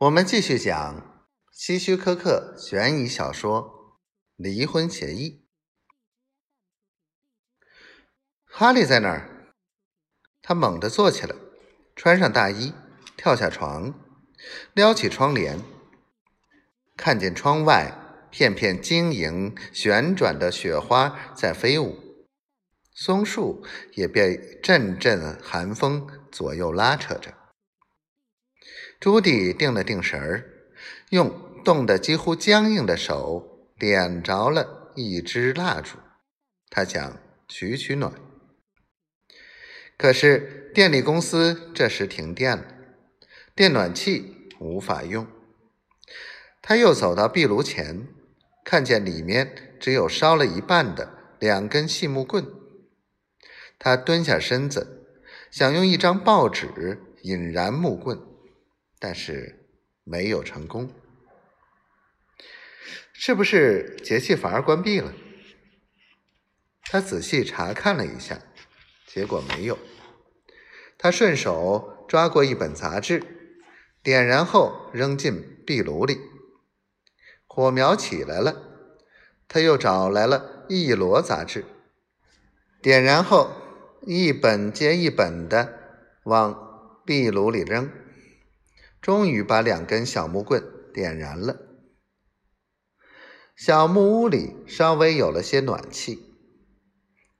我们继续讲希区柯克悬疑小说《离婚协议》。哈利在那儿，他猛地坐起来，穿上大衣，跳下床，撩起窗帘，看见窗外片片晶莹旋转的雪花在飞舞，松树也被阵阵寒风左右拉扯着。朱棣定了定神儿，用冻得几乎僵硬的手点着了一支蜡烛。他想取取暖，可是电力公司这时停电了，电暖器无法用。他又走到壁炉前，看见里面只有烧了一半的两根细木棍。他蹲下身子，想用一张报纸引燃木棍。但是没有成功，是不是节气阀关闭了？他仔细查看了一下，结果没有。他顺手抓过一本杂志，点燃后扔进壁炉里，火苗起来了。他又找来了一摞杂志，点燃后一本接一本的往壁炉里扔。终于把两根小木棍点燃了，小木屋里稍微有了些暖气。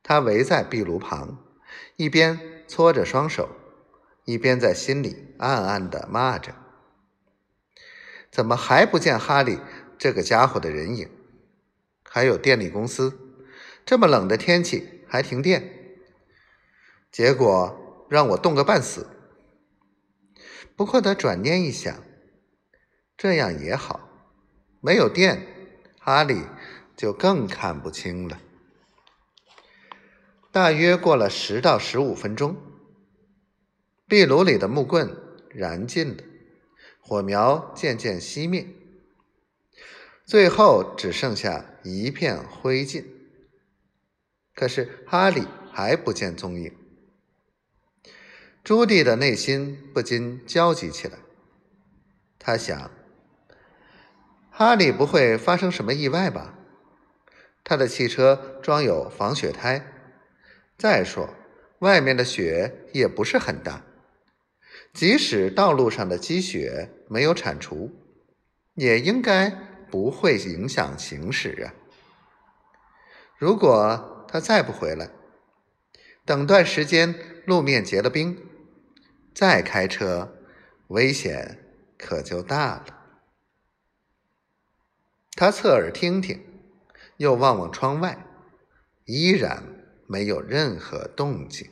他围在壁炉旁，一边搓着双手，一边在心里暗暗的骂着：“怎么还不见哈利这个家伙的人影？还有电力公司，这么冷的天气还停电，结果让我冻个半死。”不过他转念一想，这样也好，没有电，哈利就更看不清了。大约过了十到十五分钟，壁炉里的木棍燃尽了，火苗渐渐熄灭，最后只剩下一片灰烬。可是哈利还不见踪影。朱棣的内心不禁焦急起来。他想：哈利不会发生什么意外吧？他的汽车装有防雪胎，再说外面的雪也不是很大，即使道路上的积雪没有铲除，也应该不会影响行驶啊。如果他再不回来，等段时间路面结了冰。再开车，危险可就大了。他侧耳听听，又望望窗外，依然没有任何动静。